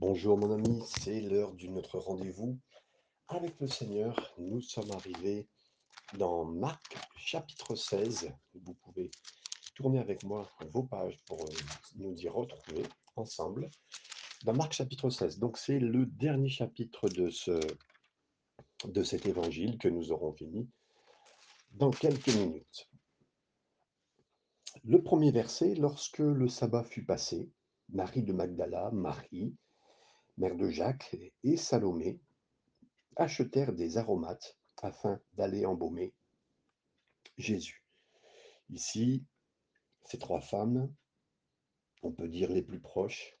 Bonjour mon ami, c'est l'heure de notre rendez-vous avec le Seigneur. Nous sommes arrivés dans Marc chapitre 16. Vous pouvez tourner avec moi vos pages pour euh, nous y retrouver ensemble. Dans Marc chapitre 16, donc c'est le dernier chapitre de, de cet évangile que nous aurons fini dans quelques minutes. Le premier verset, lorsque le sabbat fut passé, Marie de Magdala, Marie, mère de Jacques, et Salomé achetèrent des aromates afin d'aller embaumer Jésus. Ici, ces trois femmes, on peut dire les plus proches,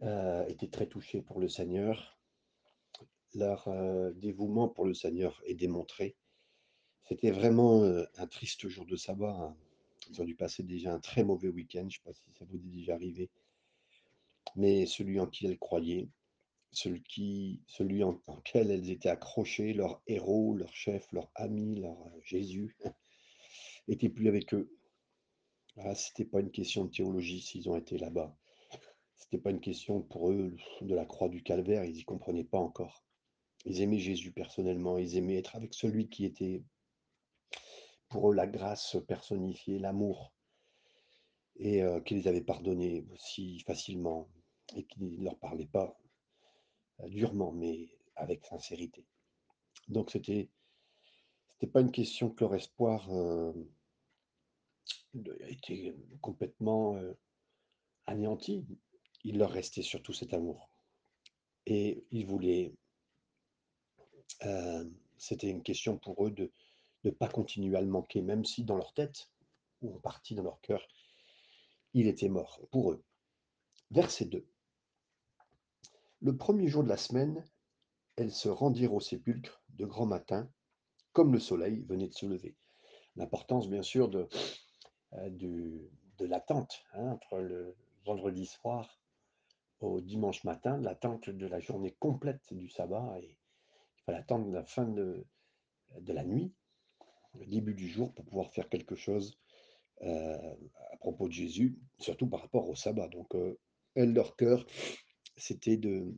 euh, étaient très touchées pour le Seigneur. Leur euh, dévouement pour le Seigneur est démontré. C'était vraiment euh, un triste jour de sabbat. Hein. Ils ont dû passer déjà un très mauvais week-end. Je ne sais pas si ça vous est déjà arrivé mais celui en qui elles croyaient, celui, en, en elles étaient accrochées, leur héros, leur chef, leur ami, leur euh, Jésus, n'était plus avec eux. Ah, c'était pas une question de théologie s'ils ont été là-bas. C'était pas une question pour eux de la croix du calvaire, ils n'y comprenaient pas encore. Ils aimaient Jésus personnellement, ils aimaient être avec celui qui était pour eux la grâce personnifiée, l'amour, et euh, qui les avait pardonnés aussi facilement, et qui ne leur parlait pas euh, durement, mais avec sincérité. Donc c'était c'était pas une question que leur espoir euh, était complètement euh, anéanti. Il leur restait surtout cet amour. Et ils voulaient. euh, c'était une question pour eux de ne pas continuer à le manquer, même si dans leur tête, ou en partie dans leur cœur, il était mort pour eux. Verset 2. Le premier jour de la semaine, elles se rendirent au sépulcre de grand matin, comme le soleil venait de se lever. L'importance, bien sûr, de, euh, de l'attente hein, entre le vendredi soir au dimanche matin, l'attente de la journée complète du sabbat, et fallait attendre la fin de, de la nuit, le début du jour, pour pouvoir faire quelque chose euh, à propos de Jésus, surtout par rapport au sabbat. Donc, euh, elles, leur cœur, c'était de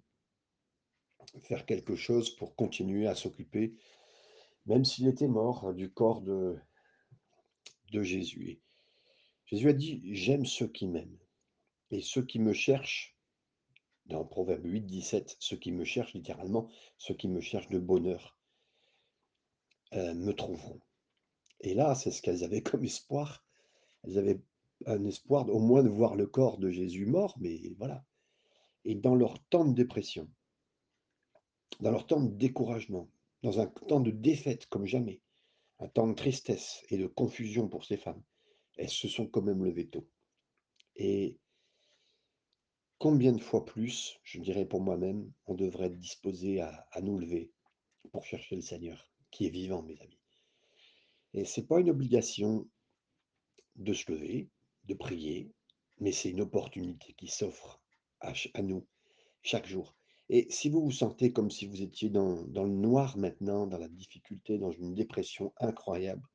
faire quelque chose pour continuer à s'occuper, même s'il était mort, du corps de, Jésus. Jésus a dit, j'aime ceux qui m'aiment. Et ceux qui me cherchent, dans Proverbe 8, 17, ceux qui me cherchent littéralement, ceux qui me cherchent de bonheur, euh, me trouveront. Et là, c'est ce qu'elles avaient comme espoir. Elles avaient un espoir au moins de voir le corps de Jésus mort, mais voilà. Et dans leur temps de dépression, dans leur temps de découragement, dans un temps de défaite comme jamais, un temps de tristesse et de confusion pour ces femmes, elles se sont quand même levées tôt. Et combien de fois plus, je dirais pour moi-même, on devrait être disposé à, à nous lever pour chercher le Seigneur, qui est vivant, mes amis. Et c'est pas une obligation de se lever, de prier, mais c'est une opportunité qui s'offre à, nous chaque jour. Et si vous vous sentez comme si vous étiez dans, dans le noir maintenant, dans la difficulté, dans une dépression incroyable,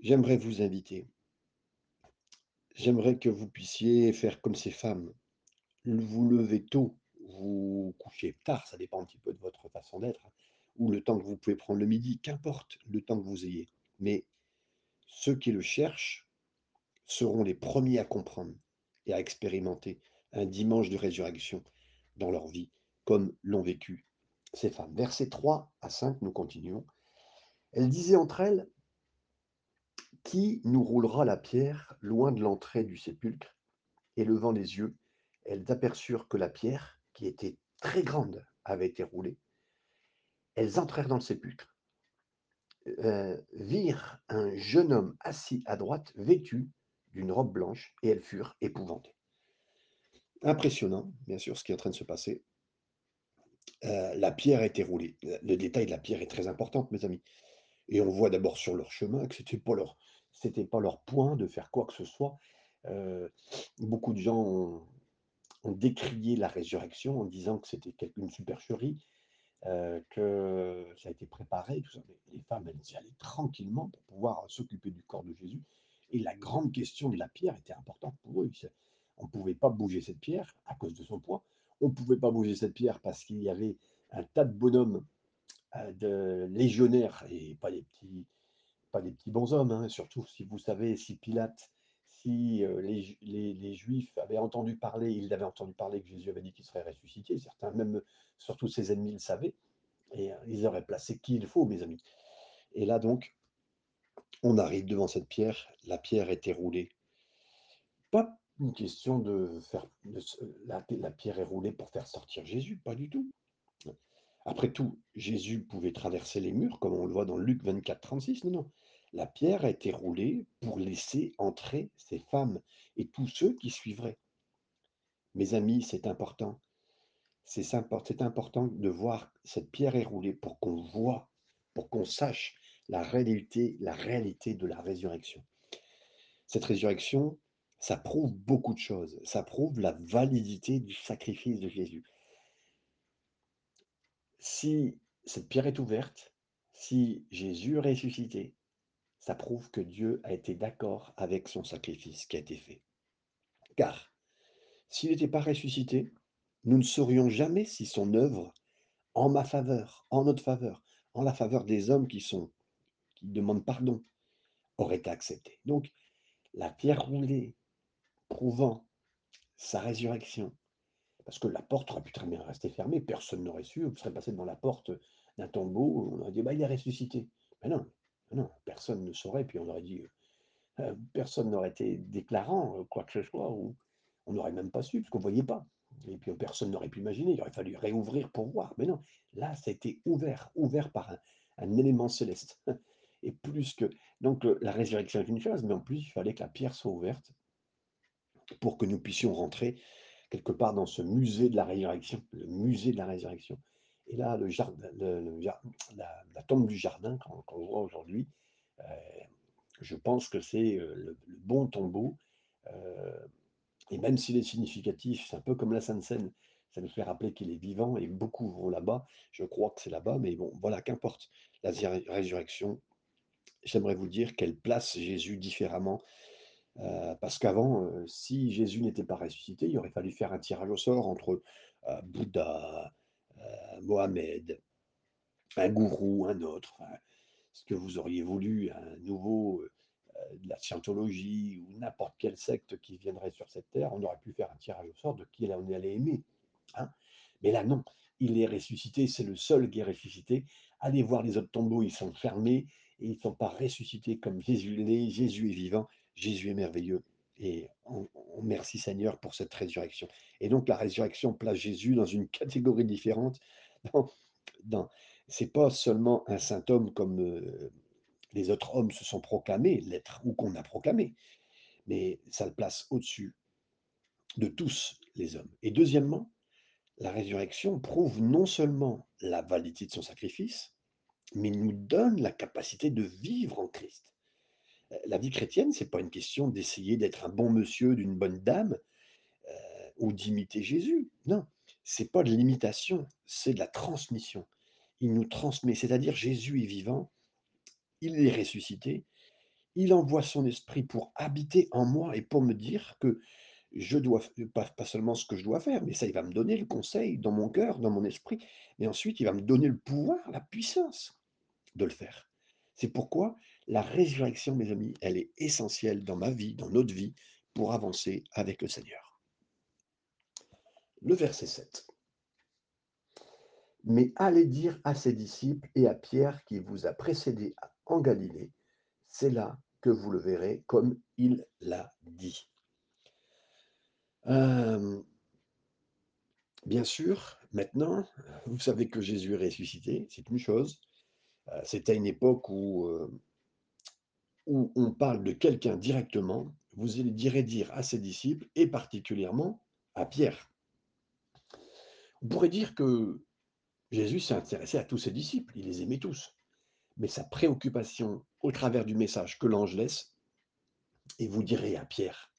j'aimerais vous inviter. J'aimerais que vous puissiez faire comme ces femmes, vous lever tôt, vous coucher tard, ça dépend un petit peu de votre façon d'être, hein, ou le temps que vous pouvez prendre le midi, qu'importe le temps que vous ayez. Mais ceux qui le cherchent seront les premiers à comprendre et à expérimenter un dimanche de résurrection dans leur vie, comme l'ont vécu ces femmes. Versets 3 à 5, nous continuons. Elles disaient entre elles, Qui nous roulera la pierre loin de l'entrée du sépulcre? Et levant les yeux, elles aperçurent que la pierre, qui était très grande, avait été roulée. Elles entrèrent dans le sépulcre, euh, virent un jeune homme assis à droite, vêtu d'une robe blanche, et elles furent épouvantées. Impressionnant, bien sûr, ce qui est en train de se passer. Euh, la pierre a été roulée. Le détail de la pierre est très important, mes amis. Et on voit d'abord sur leur chemin que c'était pas leur, pas leur point de faire quoi que ce soit. Euh, beaucoup de gens ont, décrié la résurrection en disant que c'était une supercherie, euh, que ça a été préparé, tout ça. Les femmes, elles y allaient tranquillement pour pouvoir s'occuper du corps de Jésus. Et la grande question de la pierre était importante pour eux. On ne pouvait pas bouger cette pierre à cause de son poids. On ne pouvait pas bouger cette pierre parce qu'il y avait un tas de bonhommes, euh, de légionnaires, et pas des petits, pas des petits bonshommes, hein, surtout si vous savez, si Pilate, si euh, les, les, Juifs avaient entendu parler, ils avaient entendu parler que Jésus avait dit qu'il serait ressuscité, certains, même surtout ses ennemis le savaient, et euh, ils auraient placé qui il faut, mes amis. Et là donc, on arrive devant cette pierre, la pierre était roulée. Pas une question de faire. la, pierre est roulée pour faire sortir Jésus, pas du tout. Après tout, Jésus pouvait traverser les murs, comme on le voit dans Luc 24, 36. Non, non. La pierre a été roulée pour laisser entrer ces femmes et tous ceux qui suivraient. Mes amis, c'est important. C'est important de voir cette pierre est roulée pour qu'on voit, pour qu'on sache la réalité, la réalité de la résurrection. Cette résurrection, ça prouve beaucoup de choses. Ça prouve la validité du sacrifice de Jésus. Si cette pierre est ouverte, si Jésus est ressuscité, ça prouve que Dieu a été d'accord avec son sacrifice qui a été fait. Car s'il n'était pas ressuscité, nous ne saurions jamais si son œuvre, en ma faveur, en notre faveur, en la faveur des hommes qui sont qui demandent pardon, aurait été acceptée. Donc, la pierre roulée prouvant sa résurrection, parce que la porte aurait pu très bien rester fermée, personne n'aurait su, vous serait passé devant la porte d'un tombeau, on aurait dit, bah, il est ressuscité. Mais non, non, personne ne saurait, puis on aurait dit, euh, personne n'aurait été déclarant euh, quoi que ce soit, ou on n'aurait même pas su, parce qu'on ne voyait pas. Et puis personne n'aurait pu imaginer, il aurait fallu réouvrir pour voir. Mais non, là, ça a été ouvert, ouvert par un, un élément céleste. Et plus que. Donc, la résurrection est une chose, mais en plus, il fallait que la pierre soit ouverte pour que nous puissions rentrer quelque part dans ce musée de la résurrection, le musée de la résurrection. Et là, la, tombe du jardin qu'on voit aujourd'hui, euh, je pense que c'est euh, le, bon tombeau. Euh, et même s'il est significatif, c'est un peu comme la Sainte Seine, ça nous fait rappeler qu'il est vivant et beaucoup vont là-bas. Je crois que c'est là-bas, mais bon, voilà, qu'importe. La résurrection, j'aimerais vous dire qu'elle place Jésus différemment euh, parce qu'avant, euh, si Jésus n'était pas ressuscité, il aurait fallu faire un tirage au sort entre euh, Bouddha, Mohamed, un gourou, un autre. ce que vous auriez voulu, un nouveau de la scientologie ou n'importe quelle secte qui viendrait sur cette terre, on aurait pu faire un tirage au sort de qui on allait aimer. Hein. Mais là, non, il est ressuscité, c'est le seul qui est ressuscité. Allez voir les autres tombeaux, ils sont fermés et ils ne sont pas ressuscités comme Jésus est Jésus est vivant, Jésus est merveilleux. Et on, merci Seigneur pour cette résurrection. Et donc la résurrection place Jésus dans une catégorie différente. Dans, dans, c'est pas seulement un saint homme comme euh, les autres hommes se sont proclamés l'être ou qu'on a proclamé, mais ça le place au-dessus de tous les hommes. Et deuxièmement, la résurrection prouve non seulement la validité de son sacrifice, mais nous donne la capacité de vivre en Christ. La vie chrétienne, ce n'est pas une question d'essayer d'être un bon monsieur, d'une bonne dame, euh, ou d'imiter Jésus. Non, c'est pas de l'imitation, c'est de la transmission. Il nous transmet, c'est-à-dire Jésus est vivant, il est ressuscité, il envoie son esprit pour habiter en moi et pour me dire que je dois, pas, pas seulement ce que je dois faire, mais ça, il va me donner le conseil dans mon cœur, dans mon esprit, mais ensuite, il va me donner le pouvoir, la puissance de le faire. C'est pourquoi la résurrection, mes amis, elle est essentielle dans ma vie, dans notre vie, pour avancer avec le Seigneur. Le verset 7. Mais allez dire à ses disciples et à Pierre qui vous a précédé en Galilée, c'est là que vous le verrez comme il l'a dit. Euh, bien sûr, maintenant, vous savez que Jésus est ressuscité, c'est une chose. Euh, à une époque où, euh, où on parle de quelqu'un directement. Vous direz dire à ses disciples, et particulièrement à Pierre. On pourrait dire que Jésus s'est intéressé à tous ses disciples, il les aimait tous. Mais sa préoccupation au travers du message que l'ange laisse, et vous direz à Pierre,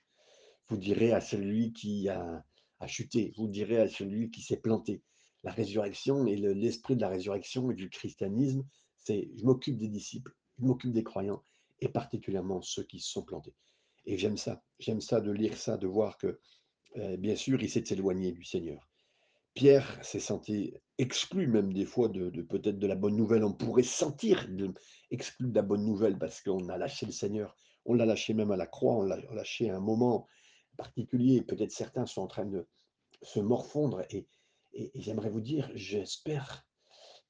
vous direz à celui qui a, chuté, vous direz à celui qui s'est planté. La résurrection et l'esprit de la résurrection et du christianisme, c'est je m'occupe des disciples, je m'occupe des croyants, et particulièrement ceux qui se sont plantés. Et j'aime ça, j'aime ça de lire ça, de voir que heu, bien sûr, il s'est éloigné du Seigneur. Pierre s'est senti exclu même des fois de peut-être de la bonne nouvelle. On pourrait se sentir de exclu de la bonne nouvelle parce qu'on a lâché le Seigneur. On l'a lâché même à la croix, on l'a lâché à un moment particulier. Peut-être certains sont en train de se morfondre et j'aimerais vous dire, j'espère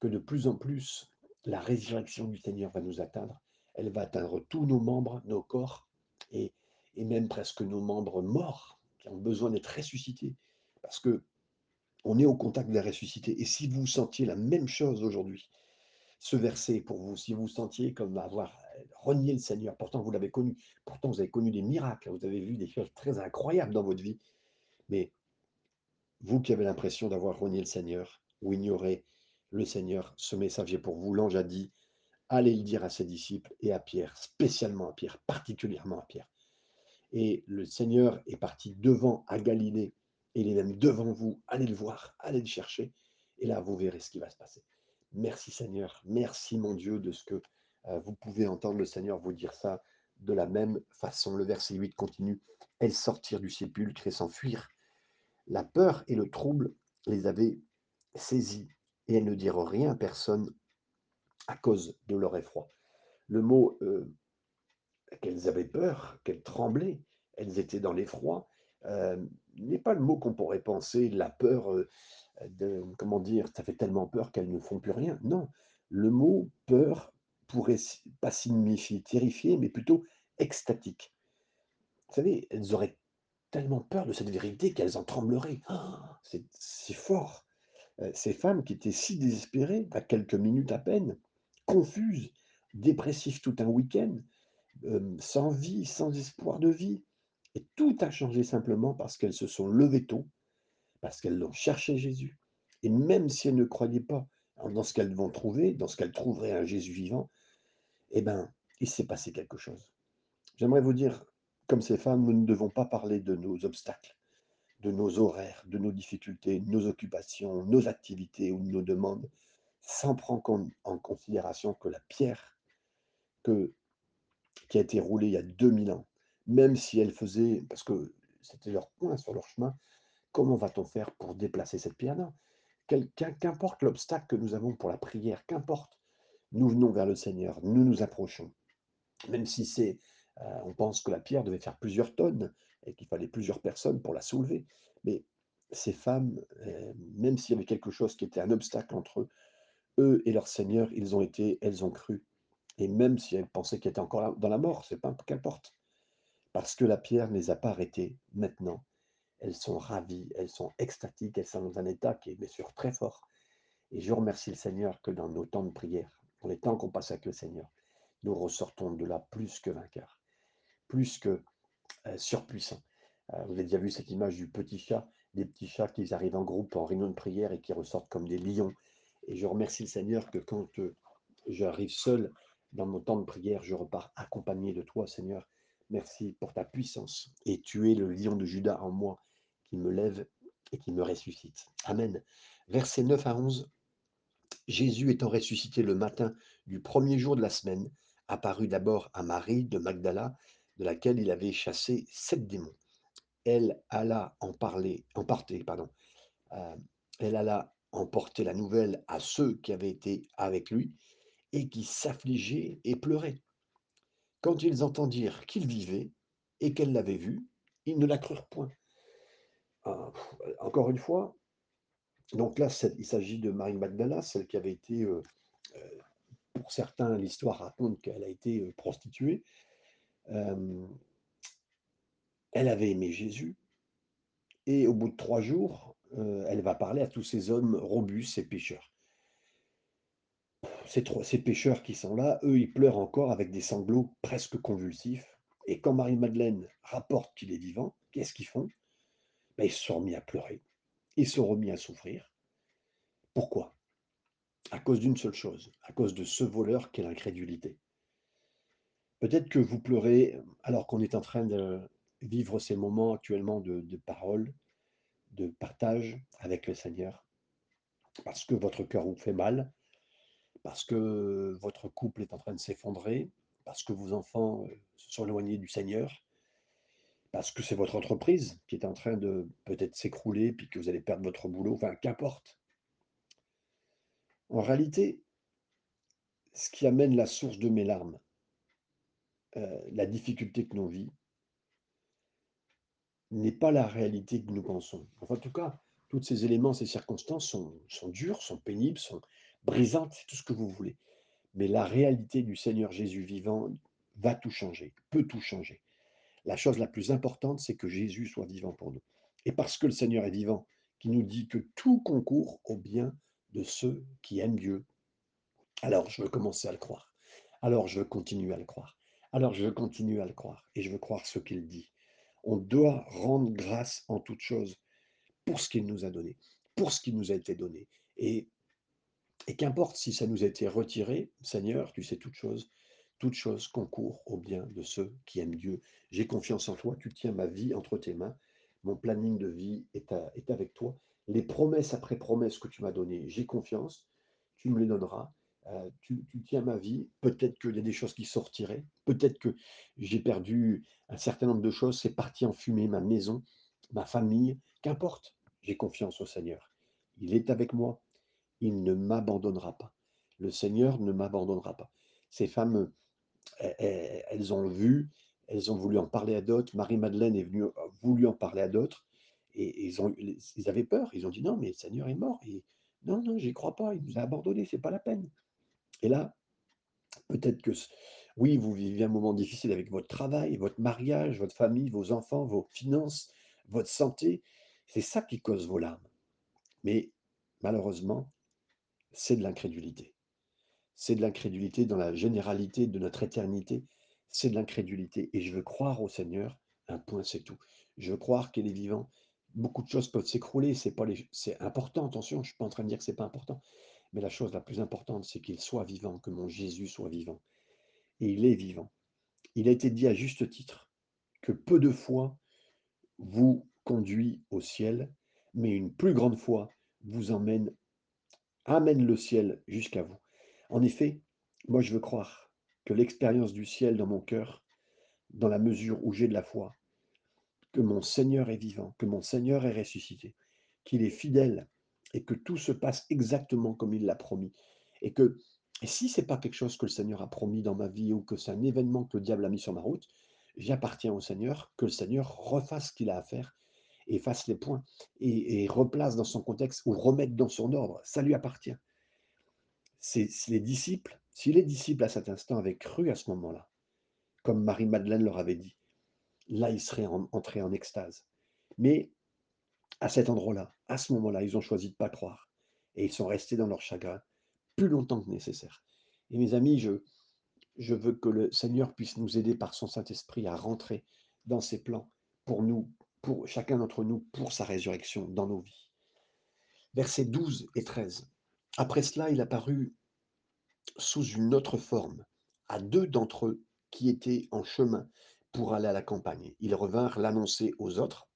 que de plus en plus, la résurrection du Seigneur va nous atteindre. Elle va atteindre tous nos membres, nos corps et même presque nos membres morts qui ont besoin d'être ressuscités. Parce que on est au contact des ressuscités. Et si vous sentiez la même chose aujourd'hui, ce verset pour vous, si vous sentiez comme avoir renié le Seigneur, pourtant vous l'avez connu, pourtant vous avez connu des miracles, vous avez vu des choses très incroyables dans votre vie, mais vous qui avez l'impression d'avoir renié le Seigneur ou ignoré le Seigneur, ce message est pour vous. L'ange a dit, allez le dire à ses disciples et à Pierre, spécialement à Pierre, particulièrement à Pierre. Et le Seigneur est parti devant à Galilée, et il est même devant vous. Allez le voir, allez le chercher, et là, vous verrez ce qui va se passer. Merci Seigneur, merci mon Dieu de ce que euh, vous pouvez entendre le Seigneur vous dire ça de la même façon. Le verset 8 continue. Elles sortirent du sépulcre et s'enfuirent. La peur et le trouble les avaient saisies, et elles ne dirent rien à personne à cause de leur effroi. Le mot euh, qu'elles avaient peur, qu'elles tremblaient, elles étaient dans l'effroi, euh, n'est pas le mot qu'on pourrait penser, la peur euh, de, comment dire, ça fait tellement peur qu'elles ne font plus rien. Non, le mot peur pourrait pas signifier terrifié, mais plutôt extatique. Vous savez, elles auraient tellement peur de cette vérité qu'elles en trembleraient. Ah, c'est fort. Ces femmes qui étaient si désespérées, à quelques minutes à peine, confuses, dépressives tout un week-end, euh, sans vie, sans espoir de vie. Et tout a changé simplement parce qu'elles se sont levées tôt, parce qu'elles l'ont cherché Jésus. Et même si elles ne croyaient pas dans ce qu'elles vont trouver, dans ce qu'elles trouveraient un Jésus vivant, eh bien, il s'est passé quelque chose. J'aimerais vous dire, comme ces femmes, nous ne devons pas parler de nos obstacles, de nos horaires, de nos difficultés, de nos occupations, nos activités ou de nos demandes, sans prendre en considération que la pierre qui a été roulée il y a 2000 ans, même si elle faisait, parce que c'était leur point sur leur chemin, comment va-t-on faire pour déplacer cette pierre? Non, qu'importe l'obstacle que nous avons pour la prière, qu'importe, nous venons vers le Seigneur, nous nous approchons. Même si c'est, euh, on pense que la pierre devait faire plusieurs tonnes et qu'il fallait plusieurs personnes pour la soulever, mais ces femmes, euh, même s'il y avait quelque chose qui était un obstacle entre eux, eux et leur Seigneur, ils ont été, elles ont cru, et même si elles pensaient qu'elles étaient encore dans la mort, c'est pas qu'importe. Parce que la pierre ne les a pas arrêtées maintenant. Elles sont ravies, elles sont extatiques, elles sont dans un état qui est bien sûr très fort. Et je remercie le Seigneur que dans nos temps de prière, dans les temps qu'on passe avec le Seigneur, nous ressortons de là plus que vainqueurs, plus que euh, surpuissants. Euh, vous avez déjà vu cette image du petit chat, des petits chats qui arrivent en groupe en réunion de prière et qui ressortent comme des lions. Et je remercie le Seigneur que quand euh, j'arrive seul dans mon temps de prière, je repars accompagné de toi, Seigneur. Merci pour ta puissance. Et tu es le lion de Judas en moi qui me lève et qui me ressuscite. Amen. Versets 9 à 11. Jésus étant ressuscité le matin du premier jour de la semaine, apparut d'abord à Marie de Magdala, de laquelle il avait chassé sept démons. Elle alla en parler, en parler, pardon. Euh, elle alla emporter la nouvelle à ceux qui avaient été avec lui et qui s'affligeaient et pleuraient. Quand ils entendirent qu'il vivait et qu'elle l'avait vu, ils ne la crurent point. Ah, encore une fois, donc là, il s'agit de Marie Magdala, celle qui avait été, euh, euh, pour certains, l'histoire raconte qu'elle a été euh, prostituée. elle avait aimé Jésus, et au bout de trois jours, elle va parler à tous ces hommes robustes et pécheurs ces, ces pêcheurs qui sont là, eux, ils pleurent encore avec des sanglots presque convulsifs. Et quand Marie-Madeleine rapporte qu'il est vivant, qu'est-ce qu'ils font? Ben, Ils se sont remis à pleurer. Ils se sont remis à souffrir. Pourquoi? À cause d'une seule chose, à cause de ce voleur qu'est l'incrédulité. Peut-être que vous pleurez alors qu'on est en train de vivre ces moments actuellement de, de parole, de partage avec le Seigneur, parce que votre cœur vous fait mal, parce que votre couple est en train de s'effondrer, parce que vos enfants se sont éloignés du Seigneur, parce que c'est votre entreprise qui est en train de peut-être s'écrouler, puis que vous allez perdre votre boulot, enfin, qu'importe. En réalité, ce qui amène la source de mes larmes, euh, la difficulté que nous vit, n'est pas la réalité que nous pensons. Enfin, en tout cas, tous ces éléments, ces circonstances sont, dures, sont pénibles, sont brisantes, c'est tout ce que vous voulez. Mais la réalité du Seigneur Jésus vivant va tout changer, peut tout changer. La chose la plus importante, c'est que Jésus soit vivant pour nous. Et parce que le Seigneur est vivant, qui nous dit que tout concourt au bien de ceux qui aiment Dieu, alors je veux commencer à le croire. Alors je veux continuer à le croire. Alors je veux continuer à le croire. Et je veux croire ce qu'il dit. On doit rendre grâce en toute chose pour ce qu'il nous a donné, pour ce qui nous a été donné. Et, et qu'importe si ça nous a été retiré, Seigneur, tu sais toutes choses, toutes choses concourent au bien de ceux qui aiment Dieu. J'ai confiance en toi, tu tiens ma vie entre tes mains, mon planning de vie est, est avec toi. Les promesses après promesses que tu m'as données, j'ai confiance, tu me les donneras. Euh, tu, tiens ma vie. Peut-être qu'il y a des choses qui sortiraient. Peut-être que j'ai perdu un certain nombre de choses. C'est parti en fumée, ma maison, ma famille. Qu'importe. J'ai confiance au Seigneur. Il est avec moi. Il ne m'abandonnera pas. Le Seigneur ne m'abandonnera pas. Ces femmes, elles ont vu, elles ont voulu en parler à d'autres. Marie-Madeleine est venue, voulu en parler à d'autres. Et, ils avaient peur. Ils ont dit non, mais le Seigneur est mort. Et, non, non, j'y crois pas. Il nous a abandonnés. C'est pas la peine. Et là, peut-être que oui, vous vivez un moment difficile avec votre travail, votre mariage, votre famille, vos enfants, vos finances, votre santé. C'est ça qui cause vos larmes. Mais malheureusement, c'est de l'incrédulité. C'est de l'incrédulité dans la généralité de notre éternité. C'est de l'incrédulité. Et je veux croire au Seigneur, un point, c'est tout. Je veux croire qu'il est vivant. Beaucoup de choses peuvent s'écrouler. C'est les... important. Attention, je suis pas en train de dire que c'est pas important. Mais la chose la plus importante, c'est qu'il soit vivant, que mon Jésus soit vivant. Et il est vivant. Il a été dit à juste titre que peu de foi vous conduit au ciel, mais une plus grande foi vous emmène, amène le ciel jusqu'à vous. En effet, moi je veux croire que l'expérience du ciel dans mon cœur, dans la mesure où j'ai de la foi, que mon Seigneur est vivant, que mon Seigneur est ressuscité, qu'il est fidèle et que tout se passe exactement comme il l'a promis. Et que et si ce n'est pas quelque chose que le Seigneur a promis dans ma vie ou que c'est un événement que le diable a mis sur ma route, j'appartiens au Seigneur, que le Seigneur refasse ce qu'il a à faire et fasse les points et, replace dans son contexte ou remette dans son ordre. Ça lui appartient. C'est les disciples, si les disciples à cet instant avaient cru à ce moment-là, comme Marie-Madeleine leur avait dit, là ils seraient entrés en extase. Mais à cet endroit-là, à ce moment-là, ils ont choisi de ne pas croire. Et ils sont restés dans leur chagrin plus longtemps que nécessaire. Et mes amis, je, je veux que le Seigneur puisse nous aider par son Saint-Esprit à rentrer dans ses plans pour nous, pour chacun d'entre nous, pour sa résurrection dans nos vies. Versets 12 et 13. Après cela, il apparut sous une autre forme à deux d'entre eux qui étaient en chemin pour aller à la campagne. Ils revinrent l'annoncer aux autres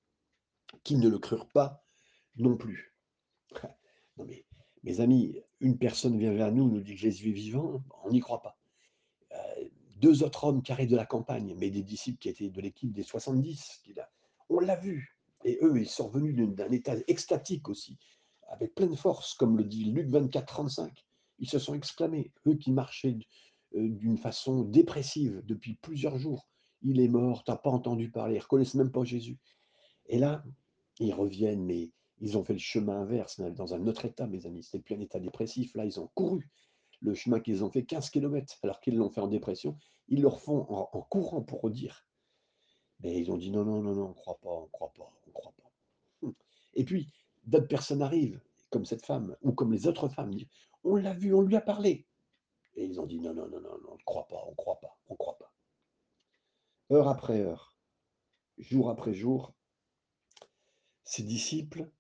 qui ne le crurent pas non plus. Mes amis, une personne vient vers nous, nous dit que Jésus est vivant, on n'y croit pas. Euh, deux autres hommes qui arrivent de la campagne, mais des disciples qui étaient de l'équipe des 70, qui, on l'a vu. Et eux, ils sont revenus d'un état extatique aussi, avec pleine force, comme le dit Luc 24, 35. Ils se sont exclamés, eux qui marchaient euh, d'une façon dépressive depuis plusieurs jours. Il est mort, tu n'as pas entendu parler, ils ne reconnaissent même pas Jésus. Et là, ils reviennent, mais ils ont fait le chemin inverse, dans un autre état, mes amis. C'était plus un état dépressif. Là, ils ont couru le chemin qu'ils ont fait 15 km, alors qu'ils l'ont fait en dépression. Ils le refont en, courant pour redire. Mais ils ont dit non, non, non, non, on ne croit pas, on ne croit pas, on ne croit pas. Hum. Et puis, d'autres personnes arrivent, comme cette femme, ou comme les autres femmes, on l'a vu, on lui a parlé. Et ils ont dit non, non, non, non on ne croit pas, on ne croit pas, on ne croit pas. Heure après heure, jour après jour, ses disciples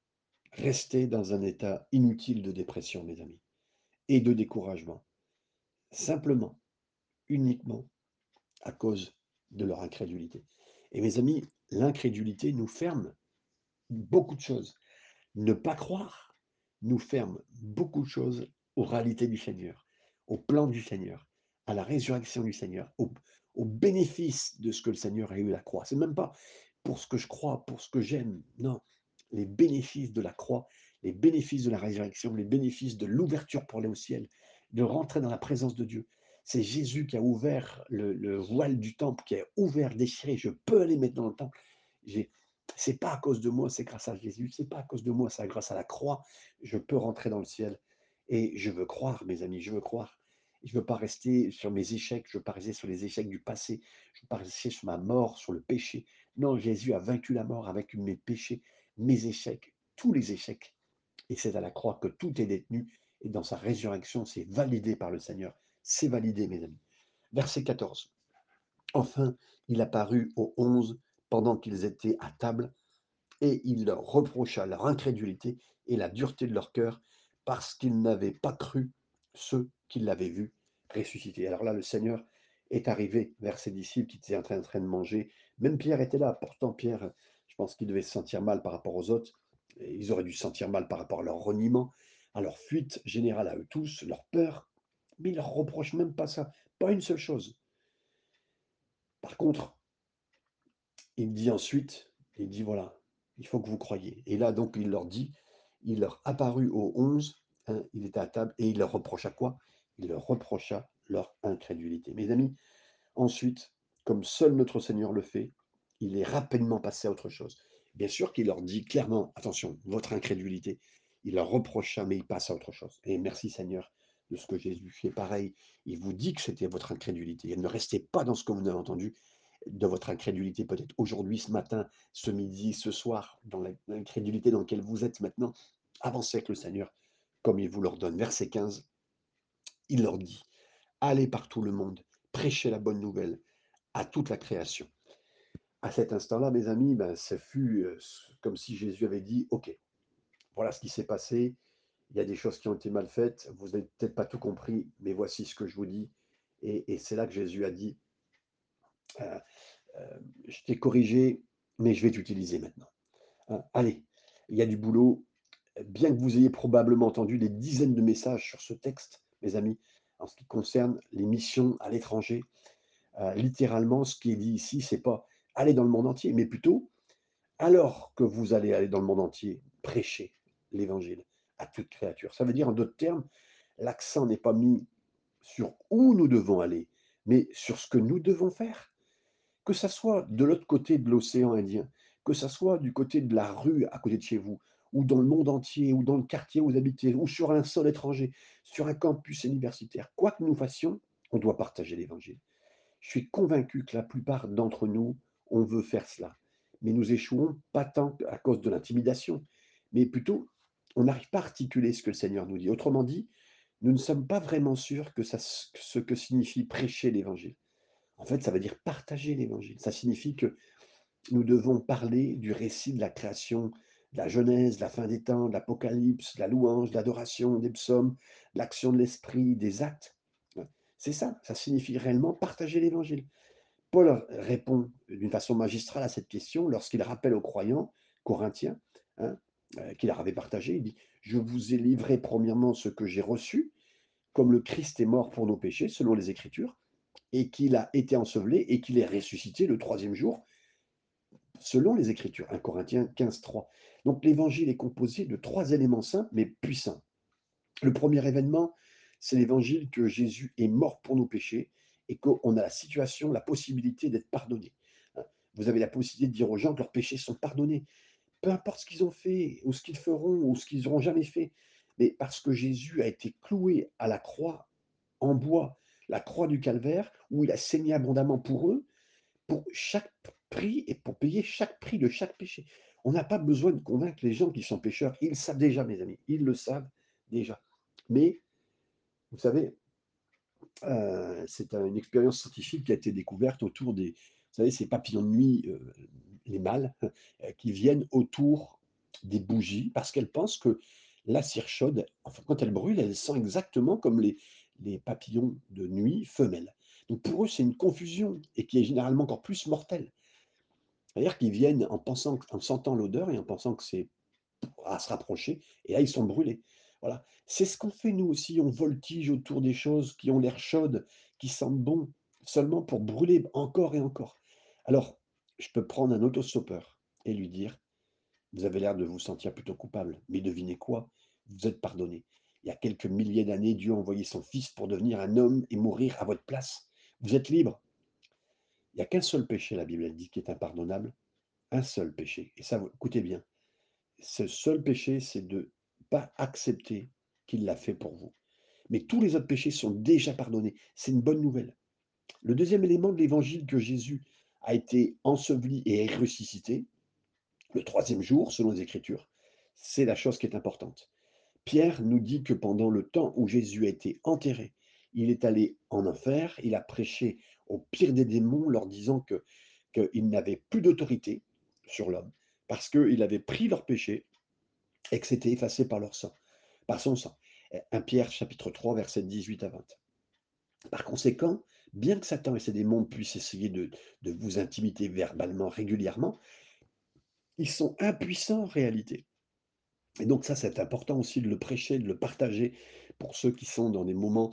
restaient dans un état inutile de dépression, mes amis, et de découragement, simplement, uniquement à cause de leur incrédulité. Et mes amis, l'incrédulité nous ferme beaucoup de choses. Ne pas croire nous ferme beaucoup de choses aux réalités du Seigneur, au plan du Seigneur, à la résurrection du Seigneur, au, bénéfice de ce que le Seigneur a eu à la croix. C'est même pas pour ce que je crois, pour ce que j'aime. Non, les bénéfices de la croix, les bénéfices de la résurrection, les bénéfices de l'ouverture pour aller au ciel, de rentrer dans la présence de Dieu. C'est Jésus qui a ouvert le, le voile du temple, qui a ouvert, déchiré. Je peux aller maintenant dans le temple. C'est pas à cause de moi, c'est grâce à Jésus. C'est pas à cause de moi, c'est grâce à la croix. Je peux rentrer dans le ciel. Et je veux croire, mes amis, je veux croire. Je ne veux pas rester sur mes échecs, je ne veux pas rester sur les échecs du passé, je ne veux pas rester sur ma mort, sur le péché. Non, Jésus a vaincu la mort avec mes péchés, mes échecs, tous les échecs. Et c'est à la croix que tout est détenu. Et dans sa résurrection, c'est validé par le Seigneur. C'est validé, mes amis. Verset 14. Enfin, il apparut aux onze pendant qu'ils étaient à table, et il leur reprocha leur incrédulité et la dureté de leur cœur, parce qu'ils n'avaient pas cru ceux qui l'avaient vu ressusciter. Alors là, le Seigneur est arrivé vers ses disciples qui étaient en train, en train de manger. Même Pierre était là. Pourtant, Pierre, je pense qu'il devait se sentir mal par rapport aux autres. Ils auraient dû se sentir mal par rapport à leur reniement, à leur fuite générale à eux tous, leur peur. Mais il ne leur reproche même pas ça. Pas une seule chose. Par contre, il dit ensuite, il dit voilà, il faut que vous croyiez. Et là, donc, il leur dit, il leur apparut aux onze, hein, il était à table, et il leur reprocha quoi? Il leur reprocha leur incrédulité. Mes amis, ensuite, comme seul notre Seigneur le fait, il est rapidement passé à autre chose. Bien sûr qu'il leur dit clairement, attention, votre incrédulité, il leur reprocha, mais il passe à autre chose. Et merci Seigneur de ce que Jésus fait. Pareil, il vous dit que c'était votre incrédulité. ne restez pas dans ce que vous avez entendu, de votre incrédulité, peut-être aujourd'hui, ce matin, ce midi, ce soir, dans l'incrédulité dans laquelle vous êtes maintenant. Avancez avec le Seigneur comme il vous l'ordonne. Verset 15, il leur dit, allez par tout le monde, prêchez la bonne nouvelle à toute la création. À cet instant-là, mes amis, ben, ça fut euh, comme si Jésus avait dit, OK, voilà ce qui s'est passé, il y a des choses qui ont été mal faites, vous n'avez peut-être pas tout compris, mais voici ce que je vous dis. Et, c'est là que Jésus a dit, euh, euh, je t'ai corrigé, mais je vais t'utiliser maintenant. Hein, allez, il y a du boulot, bien que vous ayez probablement entendu des dizaines de messages sur ce texte, mes amis, en ce qui concerne les missions à l'étranger, littéralement, ce qui est dit ici, c'est pas aller dans le monde entier, mais plutôt, alors que vous allez aller dans le monde entier, prêcher l'évangile à toute créature. Ça veut dire, en d'autres termes, l'accent n'est pas mis sur où nous devons aller, mais sur ce que nous devons faire. Que ça soit de l'autre côté de l'océan Indien, que ça soit du côté de la rue à côté de chez vous, ou dans le monde entier, ou dans le quartier où vous habitez, ou sur un sol étranger, sur un campus universitaire, quoi que nous fassions, on doit partager l'Évangile. Je suis convaincu que la plupart d'entre nous, on veut faire cela. Mais nous échouons pas tant à cause de l'intimidation, mais plutôt, on n'arrive pas à articuler ce que le Seigneur nous dit. Autrement dit, nous ne sommes pas vraiment sûrs que ce que signifie prêcher l'Évangile. En fait, ça veut dire partager l'Évangile. Ça signifie que nous devons parler du récit de la création la Genèse, la fin des temps, l'Apocalypse, la louange, l'adoration, des psaumes, l'action de l'esprit, des actes. C'est ça, ça signifie réellement partager l'évangile. Paul répond d'une façon magistrale à cette question lorsqu'il rappelle aux croyants corinthiens hein, euh, qu'il leur avait partagé. Il dit Je vous ai livré premièrement ce que j'ai reçu, comme le Christ est mort pour nos péchés, selon les Écritures, et qu'il a été enseveli et qu'il est ressuscité le troisième jour, selon les Écritures. 1 Corinthiens 15, 3. Donc l'évangile est composé de trois éléments simples mais puissants. Le premier événement, c'est l'évangile que Jésus est mort pour nos péchés et qu'on a la situation, la possibilité d'être pardonné. Hein. Vous avez la possibilité de dire aux gens que leurs péchés sont pardonnés, peu importe ce qu'ils ont fait, ou ce qu'ils feront, ou ce qu'ils n'auront jamais fait. Mais parce que Jésus a été cloué à la croix en bois, la croix du calvaire, où il a saigné abondamment pour eux, pour chaque prix et pour payer chaque prix de chaque péché. On n'a pas besoin de convaincre les gens qui sont pécheurs. Ils le savent déjà, mes amis. Ils le savent déjà. Mais, vous savez, euh, c'est une expérience scientifique qui a été découverte autour des, vous savez, ces papillons de nuit, euh, les mâles, euh, qui viennent autour des bougies parce qu'elles pensent que la cire chaude, quand elle brûle, elle sent exactement comme les, les papillons de nuit femelles. Donc pour eux, c'est une confusion et qui est généralement encore plus mortelle. C'est-à-dire qu'ils viennent en pensant, en sentant l'odeur et en pensant que c'est à se rapprocher, et là ils sont brûlés. Voilà. C'est ce qu'on fait nous aussi, on voltige autour des choses qui ont l'air chaudes, qui sentent bon, seulement pour brûler encore et encore. Alors, je peux prendre un autostoppeur et lui dire, vous avez l'air de vous sentir plutôt coupable, mais devinez quoi? Vous êtes pardonné. Il y a quelques milliers d'années, Dieu a envoyé son Fils pour devenir un homme et mourir à votre place. Vous êtes libre. Il n'y a qu'un seul péché, la Bible dit, qui est impardonnable. Un seul péché. Et ça, écoutez bien. Ce seul péché, c'est de pas accepter qu'il l'a fait pour vous. Mais tous les autres péchés sont déjà pardonnés. C'est une bonne nouvelle. Le deuxième élément de l'évangile que Jésus a été enseveli et ressuscité, le troisième jour, selon les Écritures, c'est la chose qui est importante. Pierre nous dit que pendant le temps où Jésus a été enterré, il est allé en enfer, il a prêché au pire des démons, leur disant que qu'il n'avait plus d'autorité sur l'homme, parce qu'il avait pris leur péché et que c'était effacé par leur sang, par son sang. 1 Pierre chapitre 3, versets 18 à 20. Par conséquent, bien que Satan et ses démons puissent essayer de, de vous intimider verbalement régulièrement, ils sont impuissants en réalité. Et donc ça, c'est important aussi de le prêcher, de le partager pour ceux qui sont dans des moments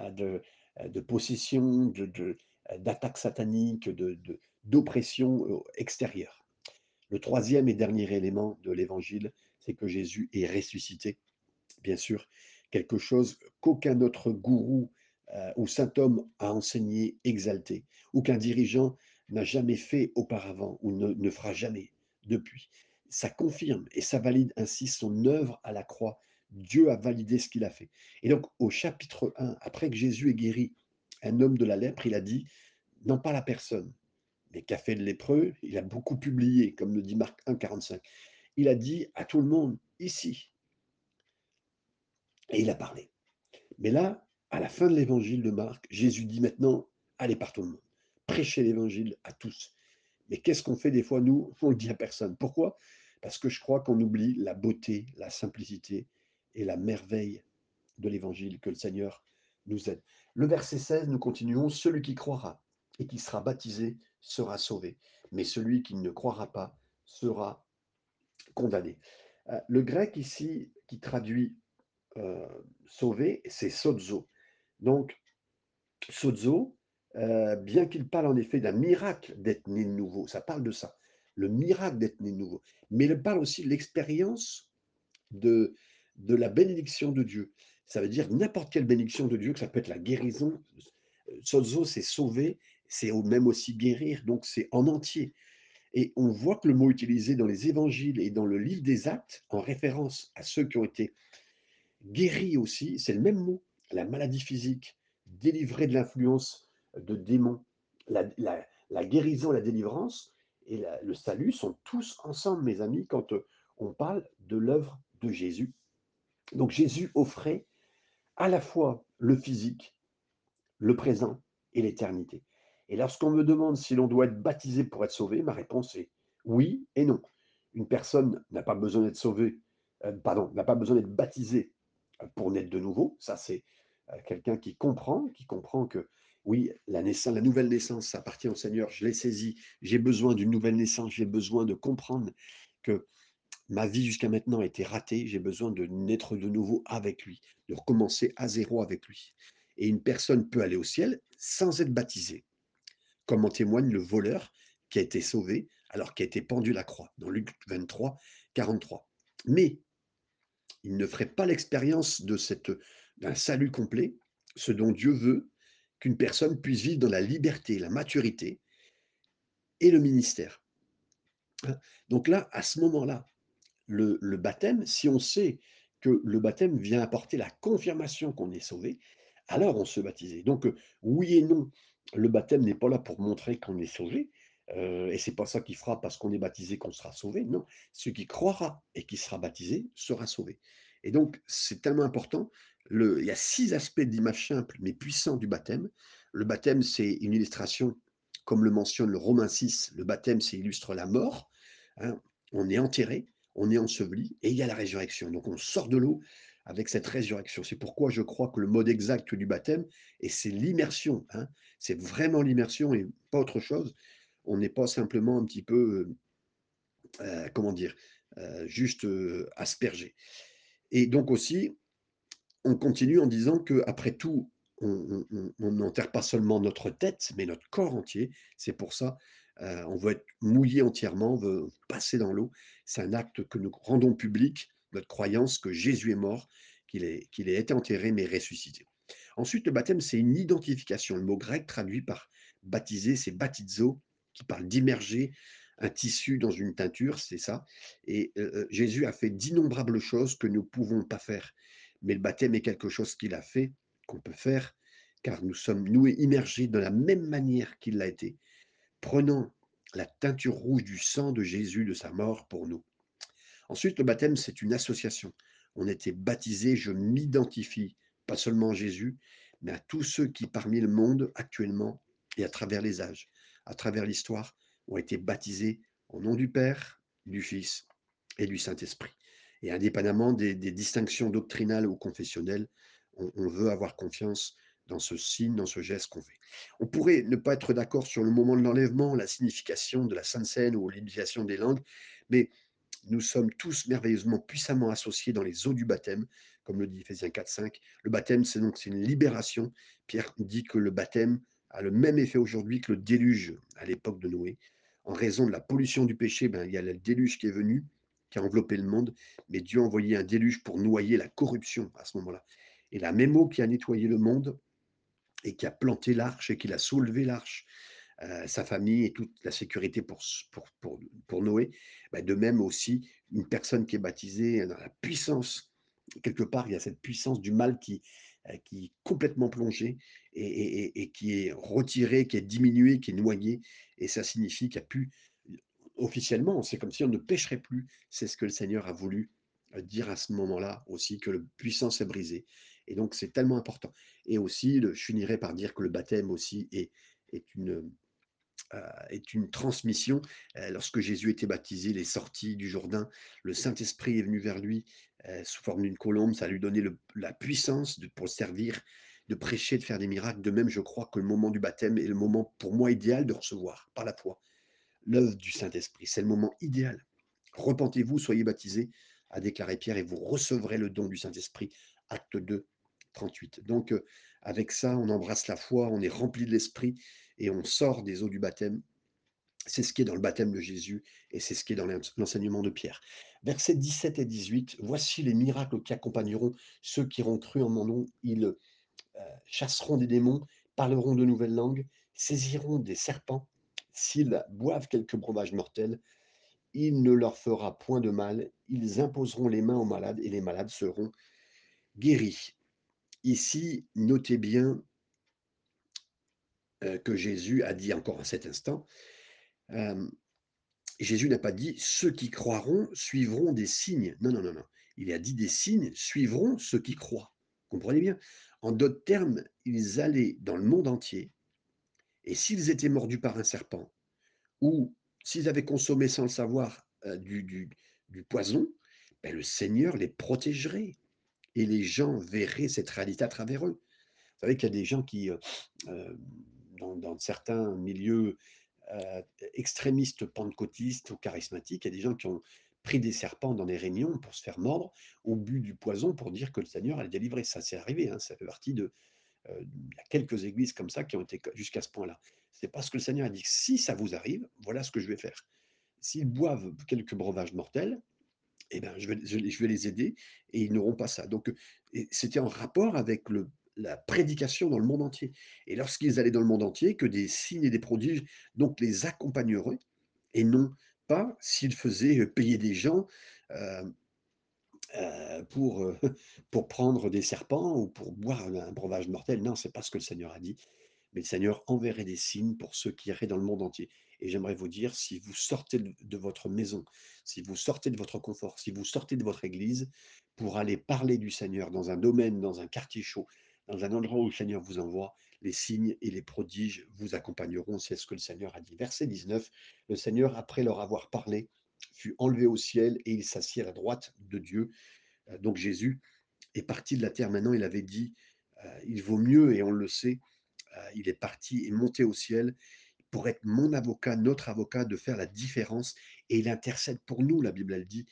euh, de, euh, de possession, de, euh, d'attaque satanique, de, d'oppression extérieure. Le troisième et dernier élément de l'évangile, c'est que Jésus est ressuscité. Bien sûr, quelque chose qu'aucun autre gourou ou saint homme a enseigné, exalté, ou qu'un dirigeant n'a jamais fait auparavant ou ne, ne fera jamais depuis ça confirme et ça valide ainsi son œuvre à la croix. Dieu a validé ce qu'il a fait. Et donc au chapitre 1, après que Jésus ait guéri un homme de la lèpre, il a dit, non pas la personne, mais qu'a fait le lépreux, il a beaucoup publié, comme le dit Marc 1, 45. Il a dit à tout le monde, ici. Et il a parlé. Mais là, à la fin de l'évangile de Marc, Jésus dit maintenant, allez par tout le monde, prêchez l'évangile à tous. Mais qu'est-ce qu'on fait des fois, nous On ne le dit à personne. Pourquoi? Parce que je crois qu'on oublie la beauté, la simplicité et la merveille de l'évangile que le Seigneur nous aide. Le verset 16, nous continuons, celui qui croira et qui sera baptisé sera sauvé, mais celui qui ne croira pas sera condamné. Euh, le grec ici qui traduit euh, sauvé, c'est sozo. Donc, sozo, euh, bien qu'il parle en effet d'un miracle d'être né de nouveau, ça parle de ça le miracle d'être né de nouveau, mais il parle aussi de l'expérience de, de la bénédiction de Dieu. Ça veut dire n'importe quelle bénédiction de Dieu, que ça peut être la guérison. Sozo, c'est sauver, c'est même aussi guérir, donc c'est en entier. Et on voit que le mot utilisé dans les évangiles et dans le livre des actes, en référence à ceux qui ont été guéris aussi, c'est le même mot. La maladie physique, délivré de l'influence de démons, la, guérison, la délivrance, et le salut sont tous ensemble, mes amis, quand euh, on parle de l'œuvre de Jésus. Donc Jésus offrait à la fois le physique, le présent et l'éternité. Et lorsqu'on me demande si l'on doit être baptisé pour être sauvé, ma réponse est oui et non. Une personne n'a pas besoin d'être sauvée, euh, pardon, n'a pas besoin d'être baptisée euh, pour naître de nouveau. Ça, c'est quelqu'un qui comprend, qui comprend que oui, la, la nouvelle naissance, ça appartient au Seigneur, je l'ai saisi, j'ai besoin d'une nouvelle naissance, j'ai besoin de comprendre que ma vie jusqu'à maintenant a été ratée, j'ai besoin de naître de nouveau avec lui, de recommencer à zéro avec lui. Et une personne peut aller au ciel sans être baptisée, comme en témoigne le voleur qui a été sauvé alors qu'il a été pendu la croix, dans Luc 23, 43. Mais il ne ferait pas l'expérience de d'un salut complet, ce dont Dieu veut, qu'une personne puisse vivre dans la liberté, la maturité et le ministère. Hein? Donc là, à ce moment-là, le, baptême, si on sait que le baptême vient apporter la confirmation qu'on est sauvé, alors on se baptise. Donc oui et non, le baptême n'est pas là pour montrer qu'on est sauvé, euh, et c'est pas ça qui fera parce qu'on est baptisé qu'on sera sauvé. Non, ce qui croira et qui sera baptisé sera sauvé. Et donc c'est tellement important il y a six aspects d'image simple mais puissant du baptême. Le baptême, c'est une illustration, comme le mentionne le Romain 6, le baptême, c'est illustre la mort. Hein. On est enterré, on est enseveli, et il y a la résurrection. Donc on sort de l'eau avec cette résurrection. C'est pourquoi je crois que le mode exact du baptême, et c'est l'immersion, hein. c'est vraiment l'immersion et pas autre chose. On n'est pas simplement un petit peu, euh, euh, comment dire, euh, juste aspergé. Et donc aussi, on continue en disant que après tout, on n'enterre pas seulement notre tête, mais notre corps entier. C'est pour ça on veut être mouillé entièrement, on veut passer dans l'eau. C'est un acte que nous rendons public, notre croyance que Jésus est mort, qu'il ait été enterré mais ressuscité. Ensuite, le baptême, c'est une identification. Le mot grec traduit par baptiser, c'est baptizo, qui parle d'immerger un tissu dans une teinture, c'est ça. Et heu heu, Jésus a fait d'innombrables choses que nous ne pouvons pas faire. Mais le baptême est quelque chose qu'il a fait, qu'on peut faire, car nous sommes, nous, immergés de la même manière qu'il l'a été, prenant la teinture rouge du sang de Jésus, de sa mort pour nous. Ensuite, le baptême, c'est une association. On était baptisés, je m'identifie, pas seulement à Jésus, mais à tous ceux qui, parmi le monde actuellement et à travers les âges, à travers l'histoire, ont été baptisés au nom du Père, du Fils et du Saint-Esprit. Et indépendamment des, distinctions doctrinales ou confessionnelles, on, on veut avoir confiance dans ce signe, dans ce geste qu'on fait. On pourrait ne pas être d'accord sur le moment de l'enlèvement, la signification de la Sainte Seine ou l'initiation des langues, mais nous sommes tous merveilleusement puissamment associés dans les eaux du baptême, comme le dit Ephésiens 4, 5. Le baptême, c'est donc une libération. Pierre dit que le baptême a le même effet aujourd'hui que le déluge à l'époque de Noé. En raison de la pollution du péché, ben, il y a le déluge qui est venu, qui a enveloppé le monde, mais Dieu a envoyé un déluge pour noyer la corruption à ce moment-là. Et la même eau qui a nettoyé le monde et qui a planté l'arche et qui a soulevé l'arche, sa famille et toute la sécurité pour, pour, pour, pour Noé. Bah, de même aussi, une personne qui est baptisée dans la puissance, quelque part, il y a cette puissance du mal qui, qui est complètement plongée et, et, et, qui est retirée, qui est diminuée, qui est noyée. Et ça signifie qu'il n'y a plus, officiellement, c'est comme si on ne pêcherait plus. C'est ce que le Seigneur a voulu dire à ce moment-là aussi, que la puissance est brisée. Et donc, c'est tellement important. Et aussi, je finirai par dire que le baptême aussi est, est une, est une transmission. Euh, lorsque Jésus était baptisé, il est sorti du Jourdain, le Saint-Esprit est venu vers lui euh, sous forme d'une colombe, ça lui donnait la puissance pour servir, de prêcher, de faire des miracles. De même, je crois que le moment du baptême est le moment pour moi idéal de recevoir par la foi l'œuvre du Saint-Esprit. C'est le moment idéal. Repentez-vous, soyez baptisés, a déclaré Pierre, et vous recevrez le don du Saint-Esprit. Acte 2, 38. Donc, avec ça, on embrasse la foi, on est rempli de l'Esprit, et on sort des eaux du baptême. C'est ce qui est dans le baptême de Jésus et c'est ce qui est dans l'enseignement de Pierre. Versets 17 et 18, voici les miracles qui accompagneront ceux qui auront cru en mon nom. Ils euh, chasseront des démons, parleront de nouvelles langues, saisiront des serpents. S'ils boivent quelques breuvages mortels, il ne leur fera point de mal. Ils imposeront les mains aux malades et les malades seront guéris. Ici, notez bien que Jésus a dit encore à cet instant. Euh, Jésus n'a pas dit ceux qui croiront suivront des signes. Non, non, non, non. Il a dit des signes suivront ceux qui croient. Comprenez bien? En d'autres termes, ils allaient dans le monde entier et s'ils étaient mordus par un serpent ou s'ils avaient consommé sans le savoir euh, du, poison, ben le Seigneur les protégerait et les gens verraient cette réalité à travers eux. Vous savez qu'il y a des gens qui, euh, dans, certains milieux euh, extrémistes pentecôtistes ou charismatiques, il y a des gens qui ont pris des serpents dans des réunions pour se faire mordre, au but du poison pour dire que le Seigneur allait délivrer. Ça, c'est arrivé, hein, ça fait partie de... Euh, quelques églises comme ça qui ont été jusqu'à ce point-là. C'est parce que le Seigneur a dit si ça vous arrive, voilà ce que je vais faire. S'ils boivent quelques breuvages mortels, eh ben, je vais les aider et ils n'auront pas ça. Donc, c'était en rapport avec le la prédication dans le monde entier. Et lorsqu'ils allaient dans le monde entier, que des signes et des prodiges donc les accompagneraient, et non pas s'ils faisaient payer des gens pour, pour prendre des serpents ou pour boire un breuvage mortel. Non, c'est pas ce que le Seigneur a dit. Mais le Seigneur enverrait des signes pour ceux qui iraient dans le monde entier. Et j'aimerais vous dire, si vous sortez de votre maison, si vous sortez de votre confort, si vous sortez de votre église pour aller parler du Seigneur dans un domaine, dans un quartier chaud, dans un endroit où le Seigneur vous envoie, les signes et les prodiges vous accompagneront. C'est ce que le Seigneur a dit. Verset 19, le Seigneur, après leur avoir parlé, fut enlevé au ciel et il s'assit à la droite de Dieu. Euh, donc Jésus est parti de la terre maintenant. Il avait dit, euh, il vaut mieux, et on le sait, euh, il est parti et monté au ciel pour être mon avocat, notre avocat, de faire la différence. Et il intercède pour nous, la Bible elle dit,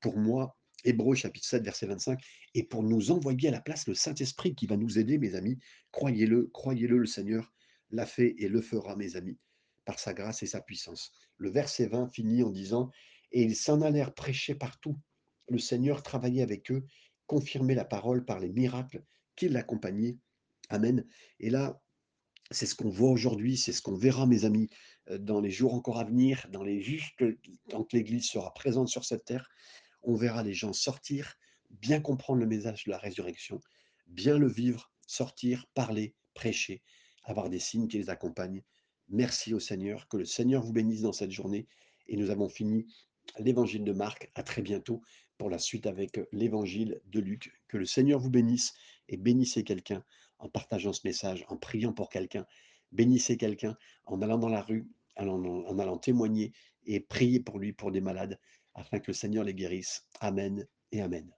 pour moi Hébreu chapitre 7, verset 25, et pour nous envoyer à la place le Saint-Esprit qui va nous aider, mes amis. Croyez-le, croyez-le, le Seigneur l'a fait et le fera, mes amis. par sa grâce et sa puissance. Le verset 20 finit en disant Et ils s'en allèrent prêcher partout. Le Seigneur travaillait avec eux, confirmait la parole par les miracles qui l'accompagnaient. Amen. Et là, c'est ce qu'on voit aujourd'hui, c'est ce qu'on verra, mes amis, euh, dans les jours encore à venir, dans les justes, tant que l'Église sera présente sur cette terre. On verra les gens sortir, bien comprendre le message de la résurrection, bien le vivre, sortir, parler, prêcher, avoir des signes qui les accompagnent. Merci au Seigneur, que le Seigneur vous bénisse dans cette journée. Et nous avons fini l'évangile de Marc. À très bientôt pour la suite avec l'évangile de Luc. Que le Seigneur vous bénisse et bénissez quelqu'un en partageant ce message, en priant pour quelqu'un. Bénissez quelqu'un en allant dans la rue, en, allant témoigner et prier pour lui, pour des malades, afin que le Seigneur les guérisse. Amen et Amen.